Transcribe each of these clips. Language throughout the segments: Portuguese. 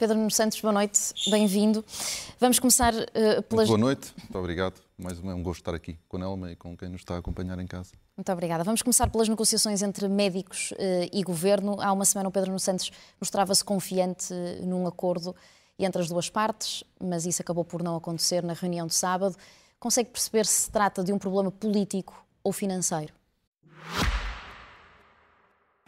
Pedro Nuno Santos, boa noite, bem-vindo. Vamos começar uh, pelas. Boa noite, muito obrigado. Mais uma, é um gosto estar aqui com a Nelma e com quem nos está a acompanhar em casa. Muito obrigada. Vamos começar pelas negociações entre médicos uh, e governo. Há uma semana o Pedro Nuno Santos mostrava-se confiante uh, num acordo entre as duas partes, mas isso acabou por não acontecer na reunião de sábado. Consegue perceber se se trata de um problema político ou financeiro?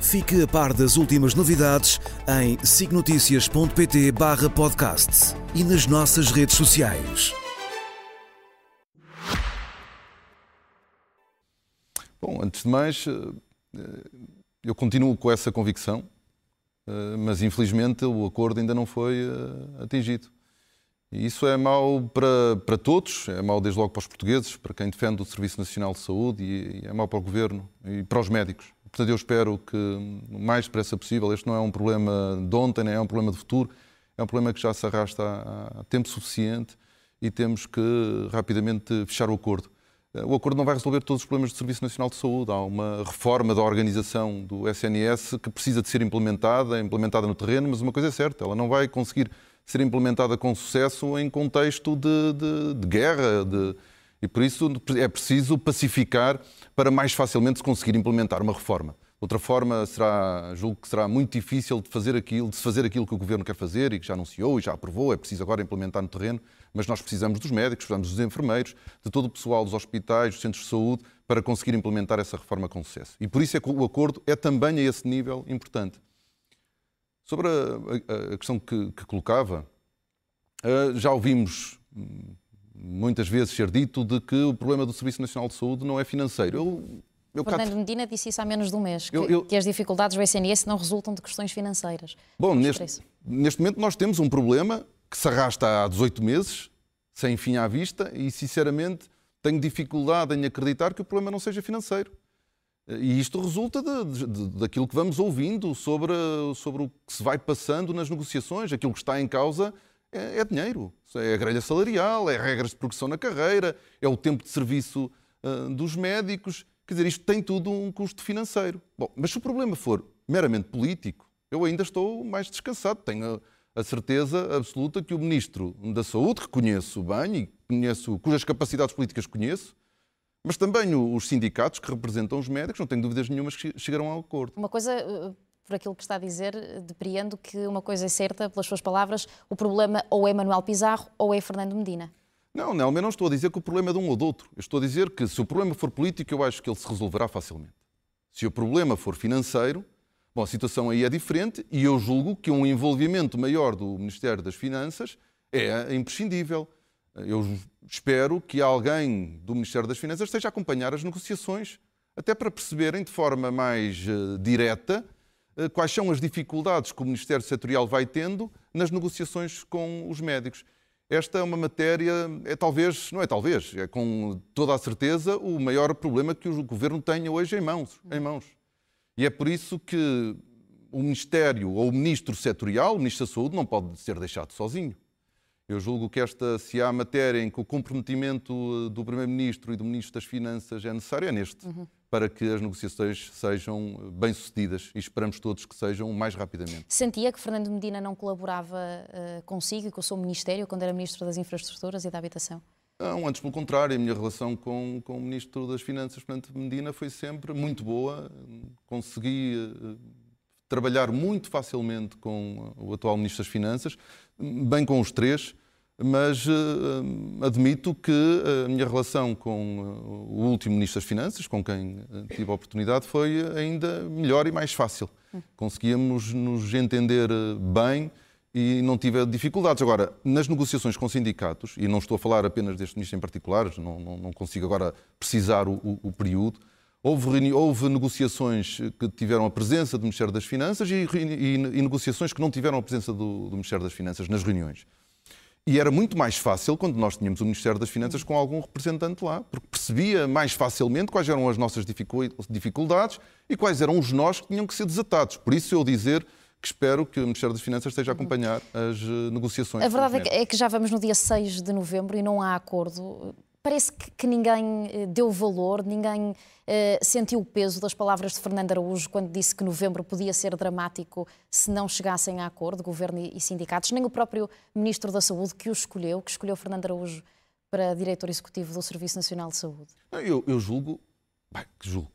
Fique a par das últimas novidades em signoticias.pt barra podcast e nas nossas redes sociais. Bom, antes de mais, eh, eu continuo com essa convicção, eh, mas infelizmente o acordo ainda não foi eh, atingido. E isso é mau para, para todos, é mau desde logo para os portugueses, para quem defende o Serviço Nacional de Saúde e é mau para o Governo e para os médicos. Portanto, eu espero que o mais depressa possível, este não é um problema de ontem, nem é um problema de futuro, é um problema que já se arrasta há, tempo suficiente e temos que rapidamente fechar o acordo. O acordo não vai resolver todos os problemas do Serviço Nacional de Saúde. Há uma reforma da organização do SNS que precisa de ser implementada, implementada no terreno, mas uma coisa é certa, ela não vai conseguir ser implementada com sucesso em contexto de, de, de guerra, de, e por isso é preciso pacificar para mais facilmente se conseguir implementar uma reforma. Outra forma será, julgo que será muito difícil de fazer aquilo, de se fazer aquilo que o governo quer fazer e que já anunciou e já aprovou, é preciso agora implementar no terreno, mas nós precisamos dos médicos, precisamos dos enfermeiros, de todo o pessoal dos hospitais, dos centros de saúde, para conseguir implementar essa reforma com sucesso. E por isso é que o acordo é também a esse nível importante. Sobre a, a, a questão que, que colocava, uh, já ouvimos hum, muitas vezes ser dito de que o problema do Serviço Nacional de Saúde não é financeiro. Eu, eu Fernando Medina disse isso há menos de um mês, que, eu, eu... que, as dificuldades do SNS não resultam de questões financeiras. Bom, neste, neste momento nós temos um problema que se arrasta há 18 meses, sem fim à vista, e sinceramente tenho dificuldade em acreditar que o problema não seja financeiro. E isto resulta de, de, daquilo que vamos ouvindo sobre, sobre o que se vai passando nas negociações. Aquilo que está em causa é, é dinheiro. É a grelha salarial, é regras de progressão na carreira, é o tempo de serviço uh, dos médicos. Quer dizer, isto tem tudo um custo financeiro. Bom, mas se o problema for meramente político, eu ainda estou mais descansado. Tenho a, a certeza absoluta que o Ministro da Saúde, que conheço bem e conheço, cujas capacidades políticas conheço, mas também os sindicatos que representam os médicos, não tenho dúvidas nenhumas que chegarão a um acordo. Uma coisa uh, por aquilo que está a dizer, depreendo que uma coisa é certa, pelas suas palavras, o problema ou é Manuel Pizarro ou é Fernando Medina. Não, não, eu não estou a dizer que o problema é de um ou do outro. Eu estou a dizer que se o problema for político, eu acho que ele se resolverá facilmente. Se o problema for financeiro, bom, a situação aí é diferente e eu julgo que um envolvimento maior do Ministério das Finanças é imprescindível. Eu espero que alguém do Ministério das Finanças esteja a acompanhar as negociações, até para perceberem de forma mais uh, direta eh, quais são as dificuldades que o Ministério Setorial vai tendo nas negociações com os médicos. Esta é uma matéria, é talvez, não é talvez, é com toda a certeza o maior problema que o Governo tenha hoje em mãos. Em mãos. E é por isso que o Ministério ou o Ministro Setorial, o Ministro da Saúde, não pode ser deixado sozinho. Eu julgo que esta, se há matéria em que o comprometimento eh, do Primeiro-Ministro e do Ministro das Finanças é necessário, é neste, uhum. Para que as negociações sejam bem-sucedidas e esperamos todos que sejam mais rapidamente. Sentia que Fernando Medina não colaborava uh, consigo e com o seu Ministério quando era Ministro das Infraestruturas e da Habitação? Não, antes pelo contrário, a minha relação com, com o Ministro das Finanças, Fernando Medina, foi sempre muito boa. Consegui uh, trabalhar muito facilmente com o atual Ministro das Finanças, bem com os três, mas uh, admito que a minha relação com o último Ministro das Finanças, com quem tive a oportunidade, foi ainda melhor e mais fácil. Conseguíamos nos entender bem e não tive dificuldades. Agora, nas negociações com sindicatos, e não estou a falar apenas deste ministro em particular, não, não, não consigo agora precisar o, o, o período, Houve, houve, negociações que tiveram a presença do Ministério das Finanças e, e, e negociações que não tiveram a presença do, do, Ministério das Finanças nas reuniões. E era muito mais fácil quando nós tínhamos o Ministério das Finanças com algum representante lá, porque percebia mais facilmente quais eram as nossas dificuldades e quais eram os nós que tinham que ser desatados. Por isso eu dizer que espero que o Ministério das Finanças esteja a acompanhar as eh, negociações. A verdade é que, é que, já vamos no dia 6 de novembro e não há acordo. Parece que, que ninguém eh, deu valor, ninguém eh, sentiu o peso das palavras de Fernando Araújo quando disse que novembro podia ser dramático se não chegassem a acordo, governo e, e sindicatos, nem o próprio Ministro da Saúde que o escolheu, que escolheu Fernando Araújo para diretor executivo do Serviço Nacional de Saúde. Eu, eu julgo, bem, que julgo,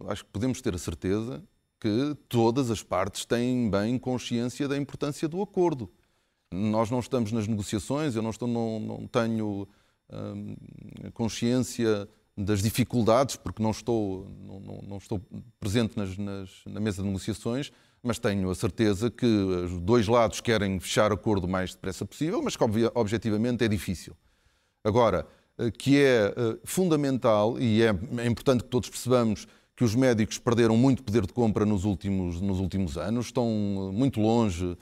eu acho que podemos ter a certeza que todas as partes têm bem consciência da importância do acordo. Nós não estamos nas negociações, eu não, estou, não, não tenho consciência das dificuldades, porque não estou, não, não estou presente nas, nas, na mesa de negociações, mas tenho a certeza que os dois lados querem fechar acordo o mais depressa possível, mas que objetivamente é difícil. Agora, eh, que é eh, fundamental e é, é importante que todos percebamos que os médicos perderam muito poder de compra nos últimos, nos últimos anos, estão muito longe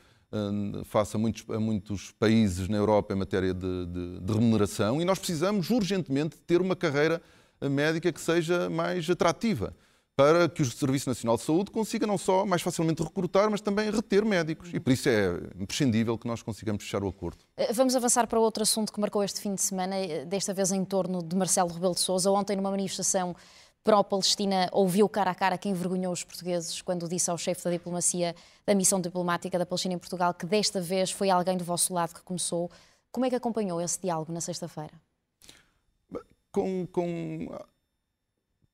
face a muitos, a muitos, países na Europa em matéria de, de, de, remuneração e nós precisamos urgentemente ter uma carreira médica que seja mais atrativa para que o Serviço Nacional de Saúde consiga não só mais facilmente recrutar, mas também reter médicos. E por isso é imprescindível que nós consigamos fechar o acordo. Eh, vamos avançar para outro assunto que marcou este fim de semana, eh, desta vez em torno de Marcelo Rebelo de Sousa. Ontem, numa manifestação pró-Palestina ouviu cara a cara quem envergonhou os portugueses quando disse ao chefe da diplomacia da missão diplomática da Palestina em Portugal que desta vez foi alguém do vosso lado que começou. Como é que acompanhou esse diálogo na sexta-feira? Com, com,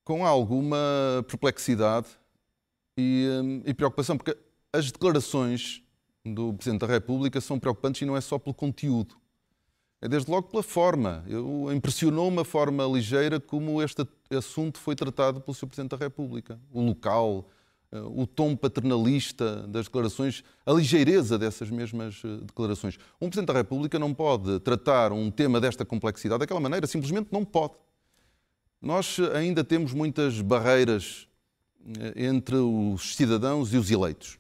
com alguma perplexidade e, hum, e preocupação, porque as declarações do Presidente da República são preocupantes e não é só pelo conteúdo. É desde logo pela forma. Impressionou-me a forma ligeira como este assunto foi tratado pelo Sr. Presidente da República. O local, eh, o tom paternalista das declarações, a ligeireza dessas mesmas eh, declarações. Um Presidente da República não pode tratar um tema desta complexidade daquela maneira, simplesmente não pode. Nós ainda temos muitas barreiras eh, entre os cidadãos e os eleitos.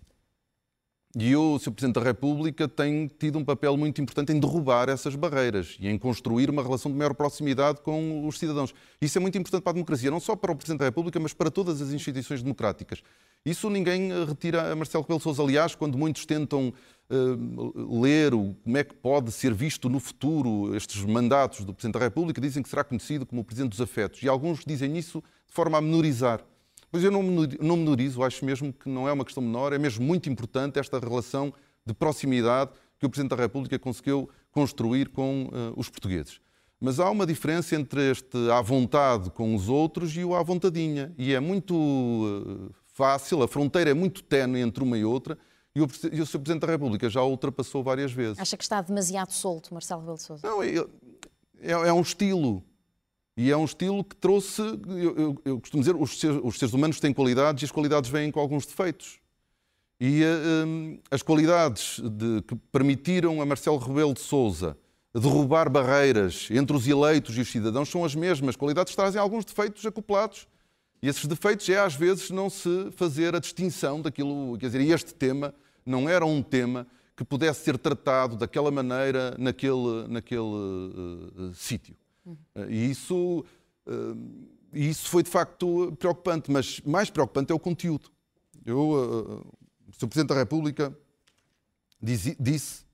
E o Sr. Presidente da República tem tido um papel muito importante em derrubar essas barreiras e em construir uma relação de maior proximidade com os cidadãos. Isso é muito importante para a democracia, não só para o Presidente da República, mas para todas as instituições democráticas. Isso ninguém retira a Marcelo Rebelo Sousa. Aliás, quando muitos tentam uh, ler o, como é que pode ser visto no futuro estes mandatos do Presidente da República, dizem que será conhecido como o Presidente dos Afetos. E alguns dizem isso de forma a menorizar. Pois eu não menorizo, acho mesmo que não é uma questão menor, é mesmo muito importante esta relação de proximidade que o Presidente da República conseguiu construir com uh, os portugueses. Mas há uma diferença entre este à vontade com os outros e o à vontadinha. E é muito uh, fácil, a fronteira é muito tenue entre uma e outra, e o, e o Sr. Presidente da República já o ultrapassou várias vezes. Acha que está demasiado solto, Marcelo Rebelo de Sousa? Não, é, é, é um estilo. E é um estilo que trouxe, eu, eu, eu costumo dizer, os seres, os seres, humanos têm qualidades e as qualidades vêm com alguns defeitos. E um, as qualidades de, que permitiram a Marcelo Rebelo de Sousa derrubar barreiras entre os eleitos e os cidadãos são as mesmas. Qualidades trazem alguns defeitos acoplados. E esses defeitos é, às vezes, não se fazer a distinção daquilo. Quer dizer, este tema não era um tema que pudesse ser tratado daquela maneira naquele, naquele uh, sítio. E isso, eh, isso foi de facto preocupante, mas mais preocupante é o conteúdo. Eu, eh, o Sr. Presidente da República disse,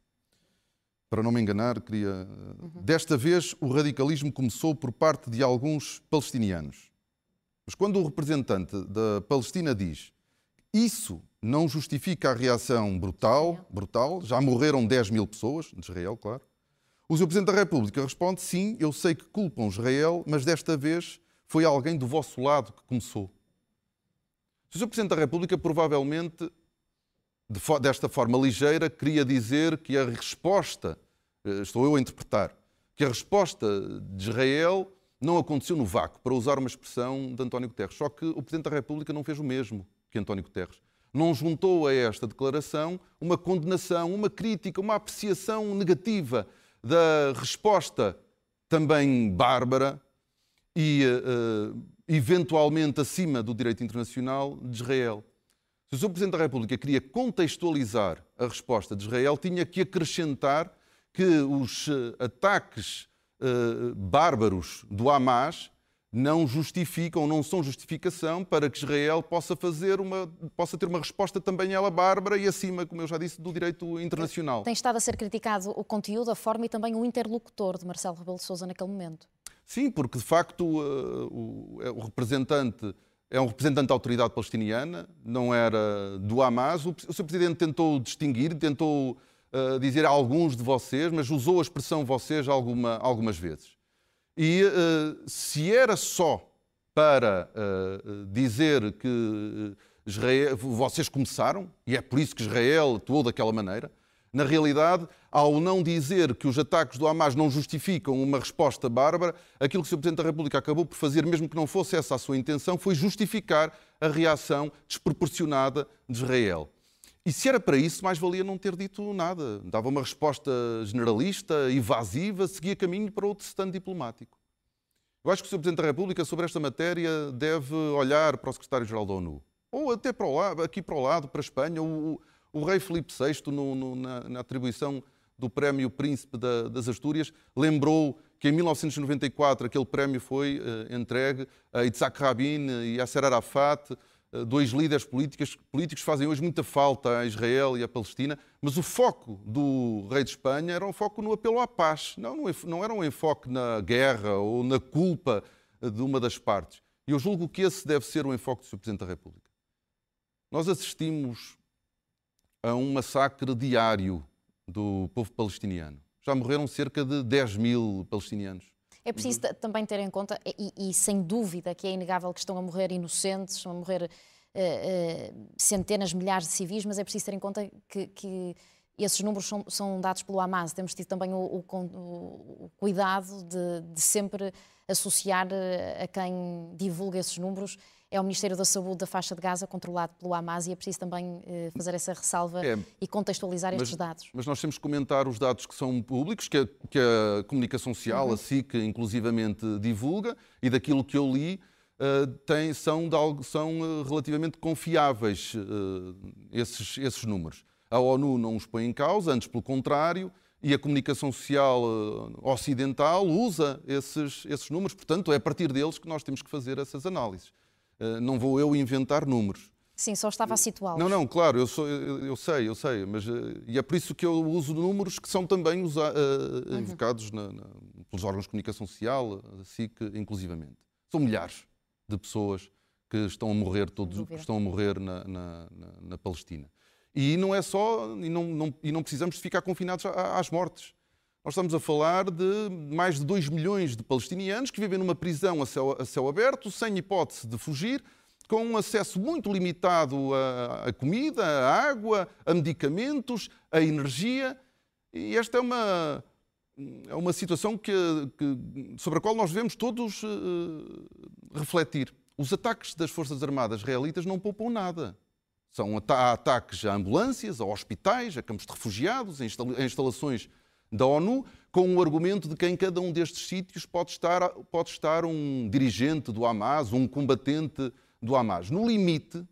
para não me enganar, queria. Uhum. Desta vez o radicalismo começou por parte de alguns palestinianos. Mas quando o representante da Palestina diz isso não justifica a reação brutal, brutal, já morreram 10 mil pessoas, de Israel, claro, o Sr. Presidente da República responde: sim, eu sei que culpam Israel, mas desta vez foi alguém do vosso lado que começou. O Sr. Presidente da República provavelmente, desta forma ligeira, queria dizer que a resposta, eh, estou eu a interpretar, que a resposta de Israel não aconteceu no vácuo, para usar uma expressão de António Guterres. Só que o Presidente da República não fez o mesmo que António Guterres. Não juntou a esta declaração uma condenação, uma crítica, uma apreciação negativa da resposta também bárbara e uh, eventualmente acima do direito internacional de Israel. Se o Sr. Presidente da República queria contextualizar a resposta de Israel, tinha que acrescentar que os ataques bárbaros do Hamas não justificam, não são justificação para que Israel possa fazer uma, possa ter uma resposta também ela bárbara e acima, como eu já disse, do direito internacional. Tem estado a ser criticado o conteúdo, a forma e também o interlocutor de Marcelo Rebelo de Sousa naquele momento. Sim, porque de facto o, o representante é um representante da autoridade palestiniana, não era do Hamas. O, o seu presidente tentou distinguir, tentou uh, dizer a alguns de vocês, mas usou a expressão vocês alguma, algumas vezes. E uh, se era só para uh, dizer que Israel, vocês começaram, e é por isso que Israel atuou daquela maneira, na realidade, ao não dizer que os ataques do Hamas não justificam uma resposta bárbara, aquilo que o Sr. Presidente da República acabou por fazer, mesmo que não fosse essa a sua intenção, foi justificar a reação desproporcionada de Israel. E se era para isso, mais valia não ter dito nada. Dava uma resposta generalista, evasiva, seguia caminho para outro stand diplomático. Eu acho que o Sr. Presidente da República, sobre esta matéria, deve olhar para o Secretário-Geral da ONU. Ou até para o lado, aqui para o lado, para a Espanha. O, o rei Filipe VI, no, no, na, na, atribuição do Prémio Príncipe da, das Astúrias, lembrou que em 1994 aquele prémio foi uh, entregue a Itzhak Rabin e a Serra Arafat, dois líderes políticos, políticos fazem hoje muita falta a Israel e a Palestina, mas o foco do rei de Espanha era um foco no apelo à paz, não, não era um enfoque na guerra ou na culpa de uma das partes. E eu julgo que esse deve ser o enfoque do Sr. Presidente da República. Nós assistimos a um massacre diário do povo palestiniano. Já morreram cerca de 10 mil palestinianos. É preciso também ter em conta, e, e, sem dúvida que é inegável que estão a morrer inocentes, estão a morrer uh, uh, centenas, milhares de civis, mas é preciso ter em conta que, que esses números são, são, dados pelo Hamas. Temos tido também o, o, o cuidado de, de, sempre associar eh, a quem divulga esses números é o Ministério da Saúde da faixa de Gaza, controlado pelo Hamas, e é preciso também eh, fazer essa ressalva é, e contextualizar mas, estes dados. Mas nós temos que comentar os dados que são públicos, que a, que a comunicação social, uhum. a SIC, inclusivamente divulga, e daquilo que eu li, uh, tem, são, de, são uh, relativamente confiáveis uh, esses, esses números. A ONU não os põe em causa, antes pelo contrário, e a comunicação social ocidental usa esses, esses números, portanto, é a partir deles que nós temos que fazer essas análises. Eh, não vou eu inventar números. Sim, só estava a situá-los. Não, não, claro, eu, sou, eu, eu, sei, eu sei, mas eh, e é por isso que eu uso números que são também usa, uh, uhum. invocados na, na, pelos órgãos de comunicação social, a SIC, inclusivamente. São milhares de pessoas que estão a morrer, todos que estão a morrer na, na, na, Palestina. E não é só, e não, não, e não precisamos ficar confinados às mortes. Nós estamos a falar de mais de 2 milhões de palestinianos que vivem numa prisão a céu, a céu aberto, sem hipótese de fugir, com um acesso muito limitado a comida, a água, a medicamentos, a energia. E esta é uma, é uma situação que, que, sobre a qual nós devemos todos uh, refletir. Os ataques das Forças Armadas israelitas não poupam nada. São ataques a ambulâncias, a hospitais, a campos de refugiados, a instalações da ONU, com o argumento de que em cada um destes sítios pode estar, pode estar um dirigente do Hamas, um combatente do Hamas. No limite,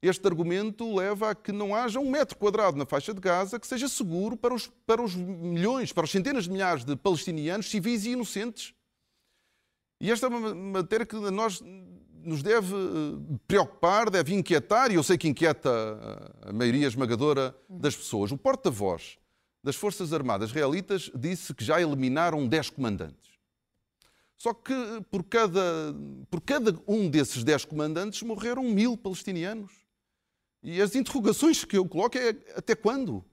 este argumento leva a que não haja um metro quadrado na faixa de Gaza que seja seguro para os, para os milhões, para os centenas de milhares de palestinianos civis e inocentes. E esta é uma matéria que nós nos deve eh, preocupar, deve inquietar, e eu sei que inquieta a maioria esmagadora das pessoas. O porta-voz das Forças Armadas israelitas disse que já eliminaram 10 comandantes. Só que por cada, por cada um desses 10 comandantes morreram mil palestinianos. E as interrogações que eu coloco é até quando?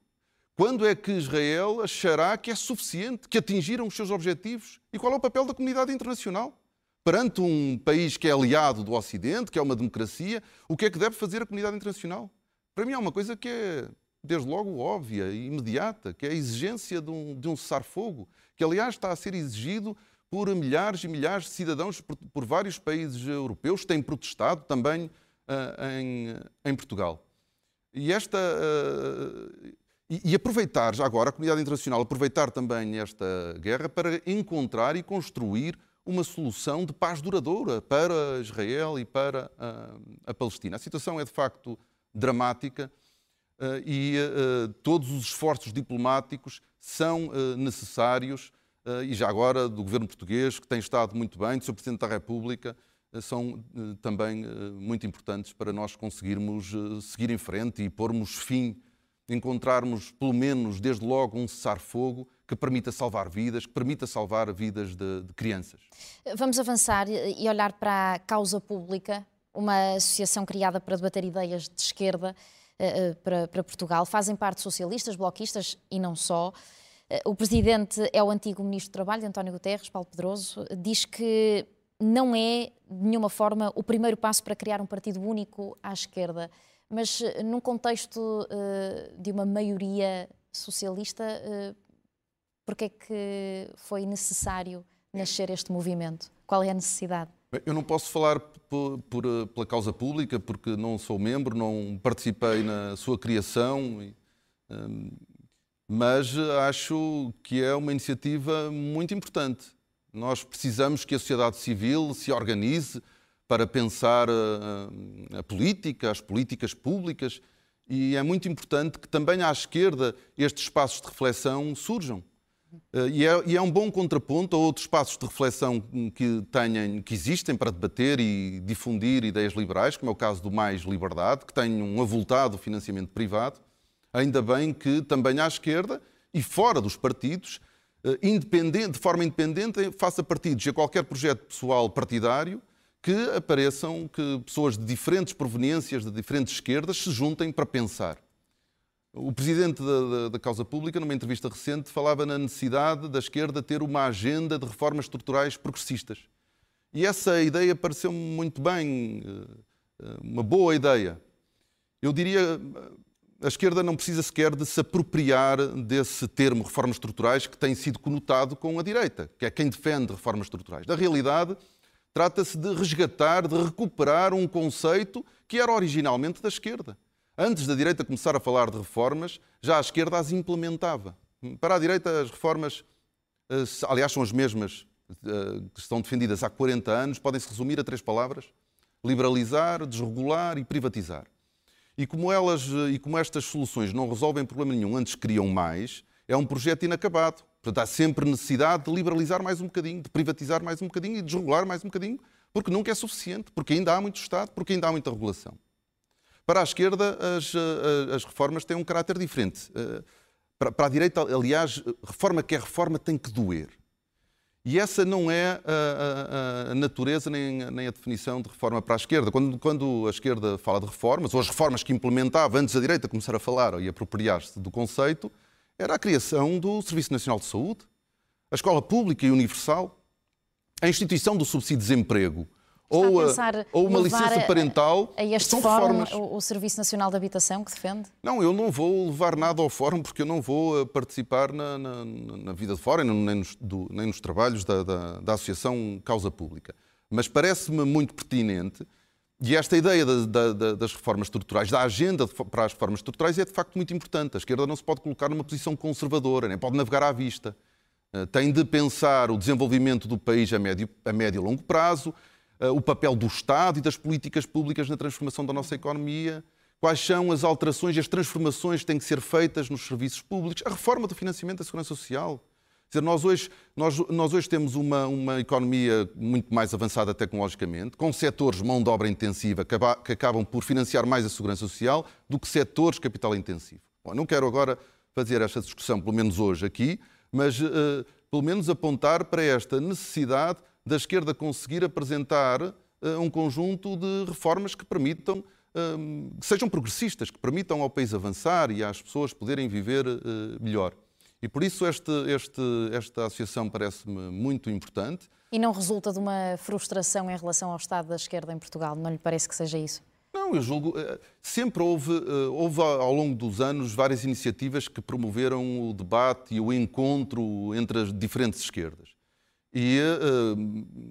Quando é que Israel achará que é suficiente, que atingiram os seus objetivos? E qual é o papel da comunidade internacional? Perante um país que é aliado do Ocidente, que é uma democracia, o que é que deve fazer a comunidade internacional? Para mim é uma coisa que é desde logo óbvia e imediata, que é a exigência de um, de um cessar-fogo, que aliás está a ser exigido por milhares e milhares de cidadãos por, por vários países europeus, que têm protestado também uh, em, em, Portugal. E esta. Uh, e, e aproveitar, já agora, a comunidade internacional, aproveitar também esta guerra para encontrar e construir uma solução de paz duradoura para Israel e para a, a Palestina. A situação é de facto dramática. E todos os esforços diplomáticos são necessários e já agora do governo português, que tem estado muito bem, do Sr. Presidente da República, são também muito importantes para nós conseguirmos seguir em frente e pormos fim, encontrarmos pelo menos desde logo um cessar-fogo que permita salvar vidas, que permita salvar vidas de, de crianças. Vamos avançar e olhar para a causa pública, uma associação criada para debater ideias de esquerda eh, eh, para, para Portugal. Fazem parte socialistas, bloquistas e não só. Eh, o presidente é o antigo ministro do Trabalho, António Guterres, Paulo Pedroso, diz que não é de nenhuma forma o primeiro passo para criar um partido único à esquerda, mas num contexto de uma maioria socialista, porque é que foi necessário nascer este movimento? Qual é a necessidade? Eu não posso falar por, por, pela causa pública, porque não sou membro, não participei na sua criação, hum, mas acho que é uma iniciativa muito importante. Nós precisamos que a sociedade civil se organize para pensar a, a política, as políticas públicas, e é muito importante que também à esquerda estes espaços de reflexão surjam. Eh, e é, e é, um bom contraponto a outros espaços de reflexão que, tenham, que existem para debater e difundir ideias liberais, como é o caso do Mais Liberdade, que tem um avultado financiamento privado. Ainda bem que também à esquerda e fora dos partidos, eh, independente, de forma independente, faça partidos a qualquer projeto pessoal partidário que apareçam, que pessoas de diferentes proveniências, de diferentes esquerdas, se juntem para pensar. O presidente da, da, da, Causa Pública, numa entrevista recente, falava na necessidade da esquerda ter uma agenda de reformas estruturais progressistas. E essa ideia pareceu-me muito bem, eh, uma boa ideia. Eu diria, a esquerda não precisa sequer de se apropriar desse termo reformas estruturais que tem sido conotado com a direita, que é quem defende reformas estruturais. Na realidade, trata-se de resgatar, de recuperar um conceito que era originalmente da esquerda Antes da direita começar a falar de reformas, já a esquerda as implementava. Para a direita, as reformas, eh, aliás, são as mesmas eh, que estão defendidas há 40 anos, podem-se resumir a três palavras: liberalizar, desregular e privatizar. E como, elas, eh, e como estas soluções não resolvem problema nenhum, antes criam mais, é um projeto inacabado. Portanto, há sempre necessidade de liberalizar mais um bocadinho, de privatizar mais um bocadinho e de desregular mais um bocadinho, porque nunca é suficiente, porque ainda há muito Estado, porque ainda há muita regulação. Para a esquerda, as, eh, as reformas têm um caráter diferente. Eh, para, para a direita, aliás, reforma que é reforma tem que doer. E essa não é a, a, a, natureza nem, nem, a definição de reforma para a esquerda. Quando, quando, a esquerda fala de reformas, ou as reformas que implementava antes da direita começar a falar e apropriar-se do conceito, era a criação do Serviço Nacional de Saúde, a escola pública e universal, a instituição do subsídio de desemprego, ou, ou uma licença parental. A, a este são fórum, reformas. O, o, Serviço Nacional de Habitação que defende? Não, eu não vou levar nada ao fórum porque eu não vou eh, participar na, na, na vida de fora, nem nos, do, nem nos trabalhos da, da, da, Associação Causa Pública. Mas parece-me muito pertinente e esta ideia da, das reformas estruturais, da agenda para as reformas estruturais, é de facto muito importante. A esquerda não se pode colocar numa posição conservadora, nem pode navegar à vista. Eh, tem de pensar o desenvolvimento do país a médio, a médio e longo prazo o papel do Estado e das políticas públicas na transformação da nossa economia, quais são as alterações e as transformações que têm que ser feitas nos serviços públicos, a reforma do financiamento da segurança social. Quer dizer, nós hoje, nós, nós hoje temos uma, uma economia muito mais avançada tecnologicamente, com setores mão de obra intensiva que, que acabam por financiar mais a segurança social do que setores capital intensivo. Bom, não quero agora fazer esta discussão, pelo menos hoje aqui, mas uh, pelo menos apontar para esta necessidade da esquerda conseguir apresentar uh, um conjunto de reformas que permitam, uh, que sejam progressistas, que permitam ao país avançar e às pessoas poderem viver uh, melhor. E por isso este, este, esta associação parece-me muito importante. E não resulta de uma frustração em relação ao Estado da esquerda em Portugal? Não lhe parece que seja isso? Não, eu julgo. Sempre houve, houve ao longo dos anos várias iniciativas que promoveram o debate e o encontro entre as diferentes esquerdas. E uh,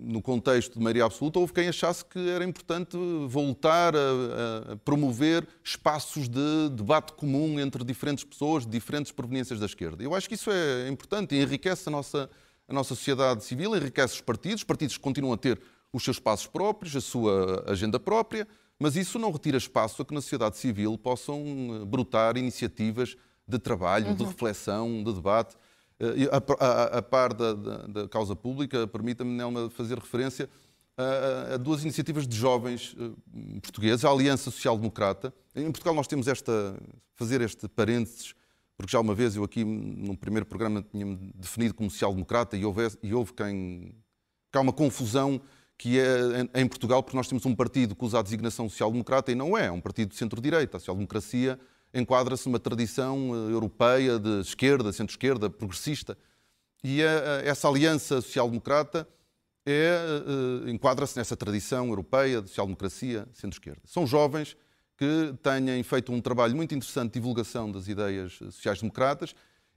no contexto de maioria absoluta, houve quem achasse que era importante voltar a, a, promover espaços de debate comum entre diferentes pessoas de diferentes proveniências da esquerda. Eu acho que isso é importante e enriquece a nossa, a nossa sociedade civil, enriquece os partidos. Os partidos continuam a ter os seus espaços próprios, a sua agenda própria, mas isso não retira espaço a que na sociedade civil possam eh, brotar iniciativas de trabalho, uhum. de reflexão, de debate. Eh, a, a, a par da, da, da, causa pública, permita-me, Nelma, fazer referência a, a, duas iniciativas de jovens eh, portugueses, a Aliança Social Democrata. Em Portugal nós temos esta, fazer este parênteses, porque já uma vez eu aqui no primeiro programa tinha-me definido como social-democrata e houve, e houve quem... Há uma confusão que é em Portugal, porque nós temos um partido que usa a designação social-democrata e não é, é um partido de centro-direita. A social-democracia enquadra-se numa tradição eh, europeia de esquerda, centro-esquerda, progressista. E essa aliança social-democrata é, eh, enquadra-se nessa tradição europeia de social-democracia, centro-esquerda. São jovens que têm feito um trabalho muito interessante de divulgação das ideias sociais-democratas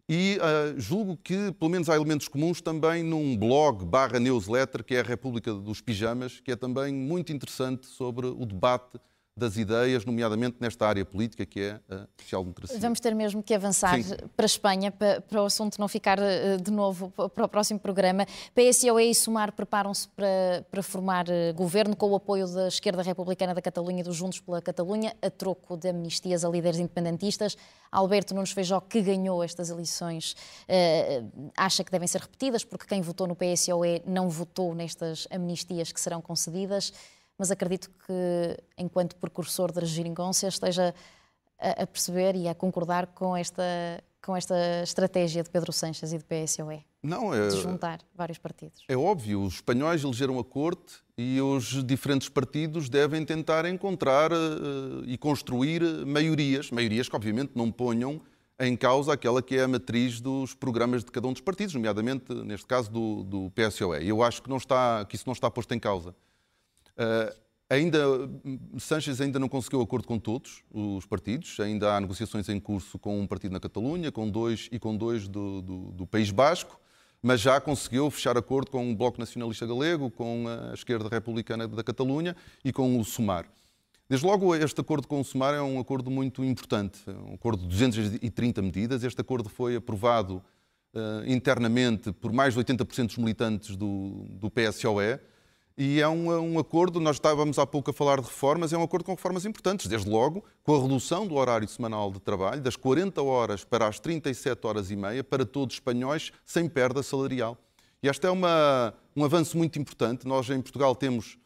e uh, julgo que, pelo menos, há elementos comuns também num blog barra newsletter, que é a República dos Pijamas, que é também muito interessante sobre o debate das ideias, nomeadamente nesta área política que é a social-democracia. Vamos ter mesmo que avançar Sim. para a Espanha, para, para, o assunto não ficar eh, de novo para o próximo programa. PSOE e Sumar preparam-se para, para formar eh, governo com o apoio da esquerda republicana da Catalunha e dos Juntos pela Catalunha, a troco de amnistias a líderes independentistas. Alberto Nunes Feijó, que ganhou estas eleições, eh, acha que devem ser repetidas, porque quem votou no PSOE não votou nestas amnistias que serão concedidas mas acredito que, enquanto precursor da geringonça, esteja a, a, perceber e a concordar com esta, com esta estratégia de Pedro Sanches e do PSOE. Não, é, de juntar vários partidos. É óbvio, os espanhóis elegeram a corte e os diferentes partidos devem tentar encontrar uh, e construir maiorias, maiorias que obviamente não ponham em causa aquela que é a matriz dos programas de cada um dos partidos, nomeadamente, neste caso, do, do PSOE. Eu acho que, não está, que isso não está posto em causa. Uh, ainda, Sánchez ainda não conseguiu acordo com todos os partidos, ainda há negociações em curso com um partido na Catalunha, com dois e com dois do, do, do País Basco, mas já conseguiu fechar acordo com o Bloco Nacionalista Galego, com a esquerda republicana da Catalunha e com o Sumar. Desde logo, este acordo com o Sumar é um acordo muito importante, é um acordo de 230 medidas. Este acordo foi aprovado uh, internamente por mais de 80% dos militantes do, do PSOE e é um, um, acordo, nós estávamos há pouco a falar de reformas, é um acordo com reformas importantes, desde logo com a redução do horário semanal de trabalho, das 40 horas para as 37 horas e meia, para todos os espanhóis, sem perda salarial. E este é uma, um avanço muito importante. Nós em Portugal temos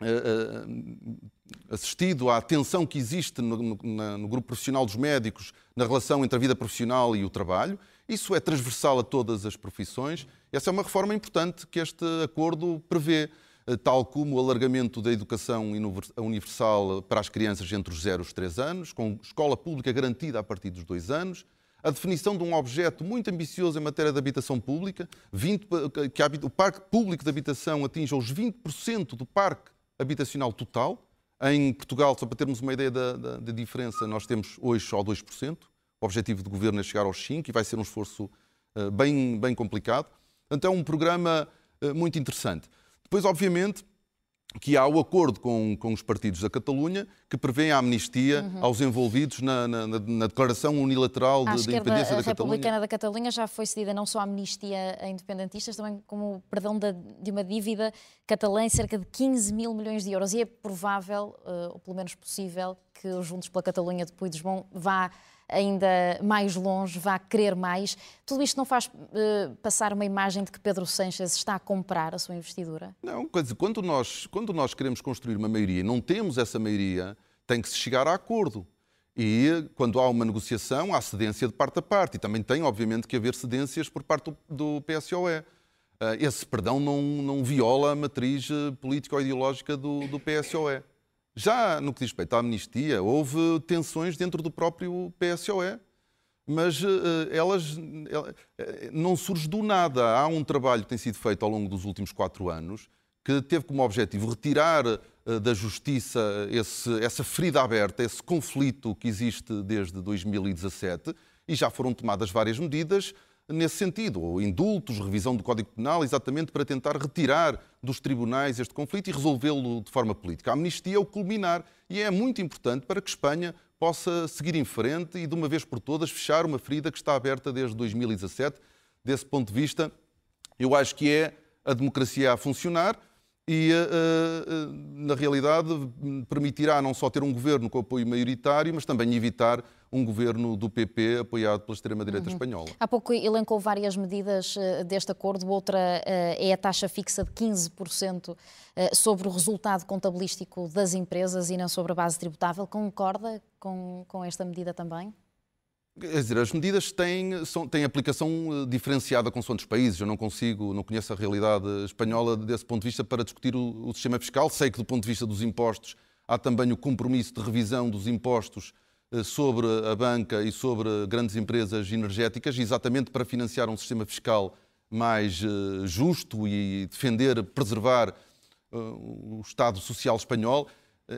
uh, assistido à tensão que existe no, no, no grupo profissional dos médicos na relação entre a vida profissional e o trabalho. Isso é transversal a todas as profissões. Essa é uma reforma importante que este acordo prevê, eh, tal como o alargamento da educação universal para as crianças entre os 0 e os 3 anos, com escola pública garantida a partir dos 2 anos, a definição de um objeto muito ambicioso em matéria de habitação pública, 20, que o parque público de habitação atinja os 20% do parque habitacional total. Em Portugal, só para termos uma ideia da, da, da diferença, nós temos hoje só 2%. O objetivo do governo é chegar aos 5 e vai ser um esforço uh, bem, bem complicado. Portanto, é um programa uh, muito interessante. Depois, obviamente, que há o acordo com, com os partidos da Catalunha que prevê a amnistia uhum. aos envolvidos na, na, na, declaração unilateral de, de independência da Catalunha. A Republicana da Catalunha já foi cedida não só a amnistia a independentistas, também como o perdão de, de, uma dívida catalã em cerca de 15 mil milhões de euros. E é provável, uh, ou pelo menos possível, que os Juntos pela Catalunha de Puigdemont vá ainda mais longe, vá querer mais. Tudo isto não faz uh, passar uma imagem de que Pedro Sanches está a comprar a sua investidura? Não, quer dizer, quando nós, quando nós queremos construir uma maioria, não temos essa maioria, tem que se chegar a acordo. E quando há uma negociação, há cedência de parte a parte. E também tem, obviamente, que haver cedências por parte do, do PSOE. Uh, eh, esse perdão não, não viola a matriz eh, política ou ideológica do, do PSOE. Já no que diz respeito à amnistia, houve tensões dentro do próprio PSOE, mas uh, elas uh, não surge do nada. Há um trabalho que tem sido feito ao longo dos últimos quatro anos que teve como objetivo retirar da justiça esse, essa ferida aberta, esse conflito que existe desde 2017 e já foram tomadas várias medidas nesse sentido, ou indultos, revisão do Código Penal, exatamente para tentar retirar dos tribunais este conflito e resolvê-lo de forma política. A amnistia é o culminar e é muito importante para que Espanha possa seguir em frente e, de uma vez por todas, fechar uma ferida que está aberta desde 2017. Desse ponto de vista, eu acho que é a democracia a funcionar e, na realidade, permitirá não só ter um governo com apoio maioritário, mas também evitar um governo do PP apoiado pela extrema-direita uhum. espanhola. Há pouco elencou várias medidas uh, deste acordo, outra é a taxa fixa de 15% uh, sobre o resultado contabilístico das empresas e não sobre a base tributável. Concorda com, com esta medida também? Quer dizer, as medidas têm, são, têm aplicação diferenciada com os países. Eu não consigo, não conheço a realidade espanhola desse ponto de vista para discutir o, o sistema fiscal. Sei que, do ponto de vista dos impostos, há também o compromisso de revisão dos impostos eh, sobre a banca e sobre grandes empresas energéticas, exatamente para financiar um sistema fiscal mais eh, justo e defender, preservar eh, o Estado Social Espanhol.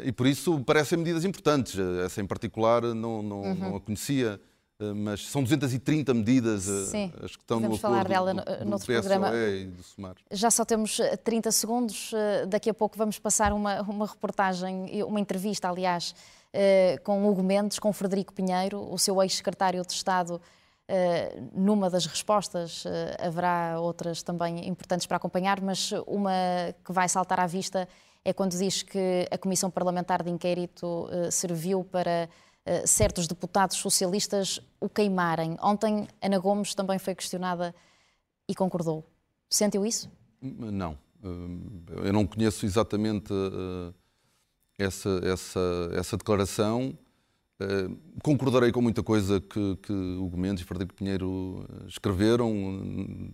E por isso parecem medidas importantes. Essa em particular não, não, uhum. não a conhecia mas são 230 medidas Sim, as que estão no acordo falar dela no, no outro programa. E do SUMAR. Já só temos 30 segundos, daqui a pouco vamos passar uma, uma reportagem, uma entrevista, aliás, eh, com Hugo Mendes, com Frederico Pinheiro, o seu ex-secretário de Estado. Eh, numa das respostas eh, haverá outras também importantes para acompanhar, mas uma que vai saltar à vista é quando diz que a Comissão Parlamentar de Inquérito serviu para certos deputados socialistas o queimarem. Ontem, Ana Gomes também foi questionada e concordou. Sentiu isso? Não. Eu não conheço exatamente essa, essa, essa declaração. Concordarei com muita coisa que, que Hugo Mendes e Frederico Pinheiro eh, escreveram,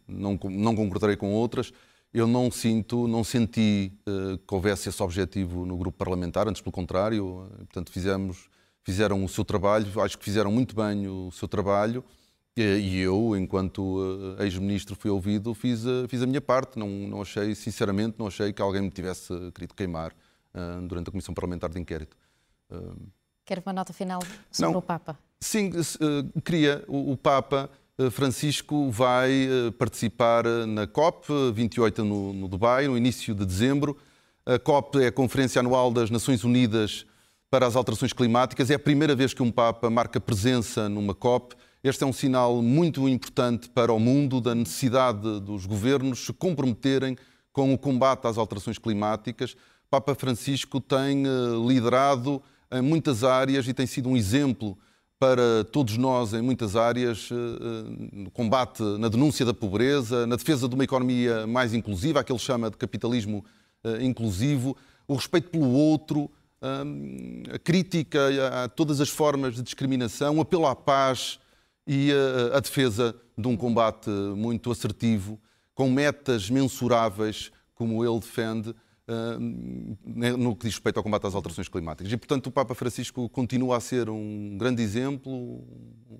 não, não concordarei com outras. Eu não sinto, não senti que houvesse esse objetivo no grupo parlamentar, antes pelo contrário. Portanto, fizemos, fizeram o seu trabalho, acho que fizeram muito bem o seu trabalho. E eu, enquanto ex-ministro, fui ouvido, fiz a, fiz a minha parte. Não, não achei, sinceramente, não achei que alguém me tivesse querido queimar ah, durante a Comissão Parlamentar de Inquérito. Ah, Quer uma nota final sobre Não, o Papa? Sim, ah, queria. O, Papa Francisco vai participar na COP 28 no, no Dubai, no início de dezembro. A COP é a Conferência Anual das Nações Unidas para as Alterações Climáticas. É a primeira vez que um Papa marca presença numa COP. Este é um sinal muito importante para o mundo da necessidade dos governos se comprometerem com o combate às alterações climáticas. Papa Francisco tem eh, liderado em muitas áreas e tem sido um exemplo para todos nós em muitas áreas, eh, eh, no combate, na denúncia da pobreza, na defesa de uma economia mais inclusiva, aquele chama de capitalismo inclusivo, o respeito pelo outro, a crítica a todas as formas de discriminação, o apelo à paz e a defesa de um combate muito assertivo, com metas mensuráveis, como ele defende, ah, no que diz respeito ao combate às alterações climáticas. E, portanto, o Papa Francisco continua a ser um grande exemplo,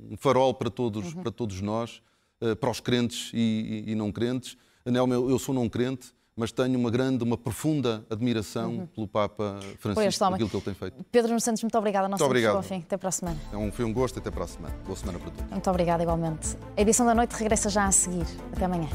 um farol para todos, uhum. para todos nós, ah, para os crentes e, e não crentes. Anel, eu sou não crente, mas tenho uma grande, uma profunda admiração uhum. pelo Papa Francisco, por aquilo que ele tem feito. Pedro Nunes Santos, muito obrigada. Muito obrigado. Fim. Até para a semana. É um, foi um gosto. Até para a semana. Boa semana para todos. Muito obrigada, igualmente. A edição da noite regressa já a seguir. Até amanhã.